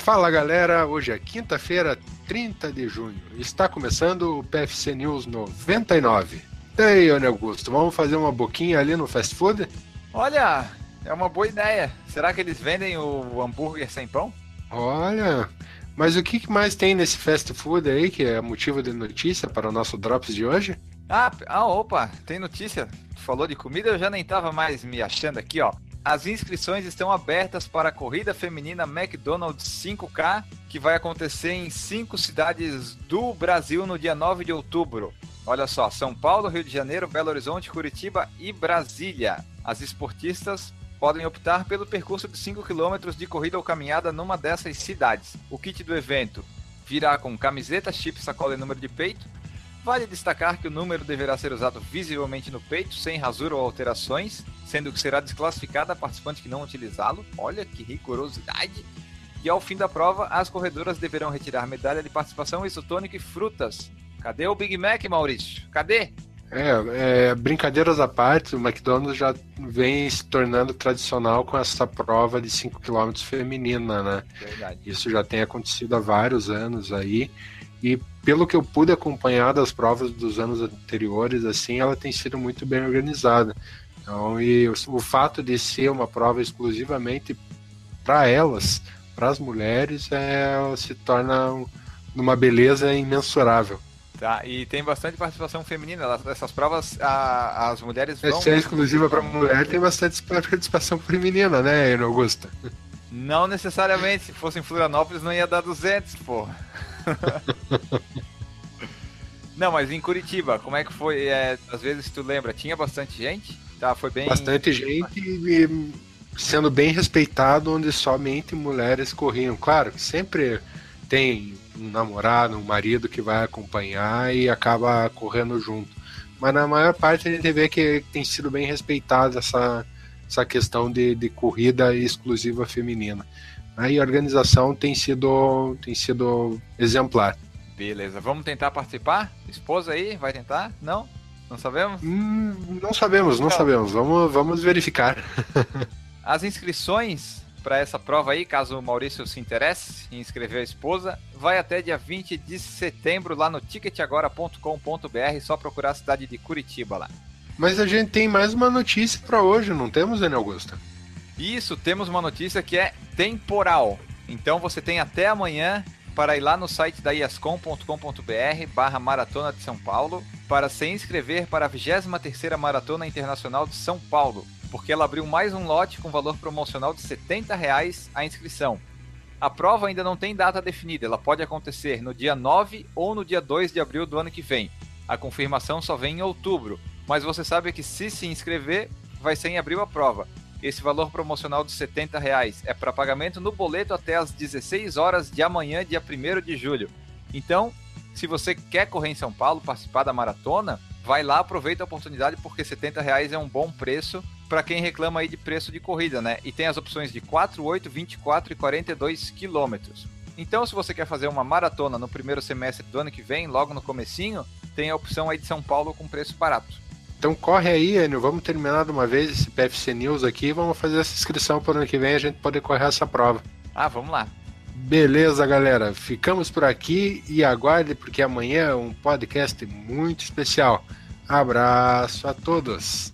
Fala galera, hoje é quinta-feira, 30 de junho. Está começando o PFC News 99. E aí, Ana Augusto, vamos fazer uma boquinha ali no fast food? Olha, é uma boa ideia. Será que eles vendem o hambúrguer sem pão? Olha, mas o que mais tem nesse fast food aí que é motivo de notícia para o nosso Drops de hoje? Ah, ah opa, tem notícia. Falou de comida, eu já nem tava mais me achando aqui, ó. As inscrições estão abertas para a corrida feminina McDonald's 5K, que vai acontecer em cinco cidades do Brasil no dia 9 de outubro. Olha só, São Paulo, Rio de Janeiro, Belo Horizonte, Curitiba e Brasília. As esportistas podem optar pelo percurso de 5 km de corrida ou caminhada numa dessas cidades. O kit do evento virá com camiseta, chip, sacola e número de peito, Vale destacar que o número deverá ser usado visivelmente no peito, sem rasura ou alterações, sendo que será desclassificada a participante que não utilizá-lo. Olha que rigorosidade! E ao fim da prova, as corredoras deverão retirar medalha de participação, isotônico e frutas. Cadê o Big Mac, Maurício? Cadê? É, é, brincadeiras à parte, o McDonald's já vem se tornando tradicional com essa prova de 5 km feminina, né? Verdade. Isso já tem acontecido há vários anos aí. E pelo que eu pude acompanhar das provas dos anos anteriores, assim, ela tem sido muito bem organizada. Então, e o, o fato de ser uma prova exclusivamente para elas, para as mulheres, é, se torna uma beleza imensurável. Tá, e tem bastante participação feminina. Essas provas, a, as mulheres vão. Se é exclusiva para mulher, tem bastante participação feminina, né, Augusta? Não necessariamente. Se fosse em Florianópolis, não ia dar 200, pô. Não, mas em Curitiba, como é que foi? É, às vezes tu lembra, tinha bastante gente? Tá, foi bem. Bastante gente e sendo bem respeitado, onde somente mulheres corriam. Claro sempre tem um namorado, um marido que vai acompanhar e acaba correndo junto. Mas na maior parte a gente vê que tem sido bem respeitada essa, essa questão de, de corrida exclusiva feminina. Aí a organização tem sido, tem sido exemplar. Beleza, vamos tentar participar? Esposa aí, vai tentar? Não? Não sabemos? Hum, não sabemos, não então, sabemos. Vamos, vamos verificar. As inscrições para essa prova aí, caso o Maurício se interesse em inscrever a esposa, vai até dia 20 de setembro lá no ticketagora.com.br, só procurar a cidade de Curitiba lá. Mas a gente tem mais uma notícia para hoje, não temos, Daniel Augusta? Isso, temos uma notícia que é temporal. Então você tem até amanhã para ir lá no site da iascom.com.br barra Maratona de São Paulo para se inscrever para a 23ª Maratona Internacional de São Paulo, porque ela abriu mais um lote com valor promocional de 70 reais a inscrição. A prova ainda não tem data definida, ela pode acontecer no dia 9 ou no dia 2 de abril do ano que vem. A confirmação só vem em outubro, mas você sabe que se se inscrever, vai ser em abril a prova. Esse valor promocional de 70 reais é para pagamento no boleto até às 16 horas de amanhã, dia 1 de julho. Então, se você quer correr em São Paulo, participar da maratona, vai lá, aproveita a oportunidade, porque 70 reais é um bom preço para quem reclama aí de preço de corrida, né? E tem as opções de 4, 8, 24 e 42 quilômetros. Então, se você quer fazer uma maratona no primeiro semestre do ano que vem, logo no comecinho, tem a opção aí de São Paulo com preço barato. Então corre aí, Enio, vamos terminar de uma vez esse PFC News aqui e vamos fazer essa inscrição para o ano que vem a gente poder correr essa prova. Ah, vamos lá. Beleza, galera. Ficamos por aqui e aguarde porque amanhã é um podcast muito especial. Abraço a todos.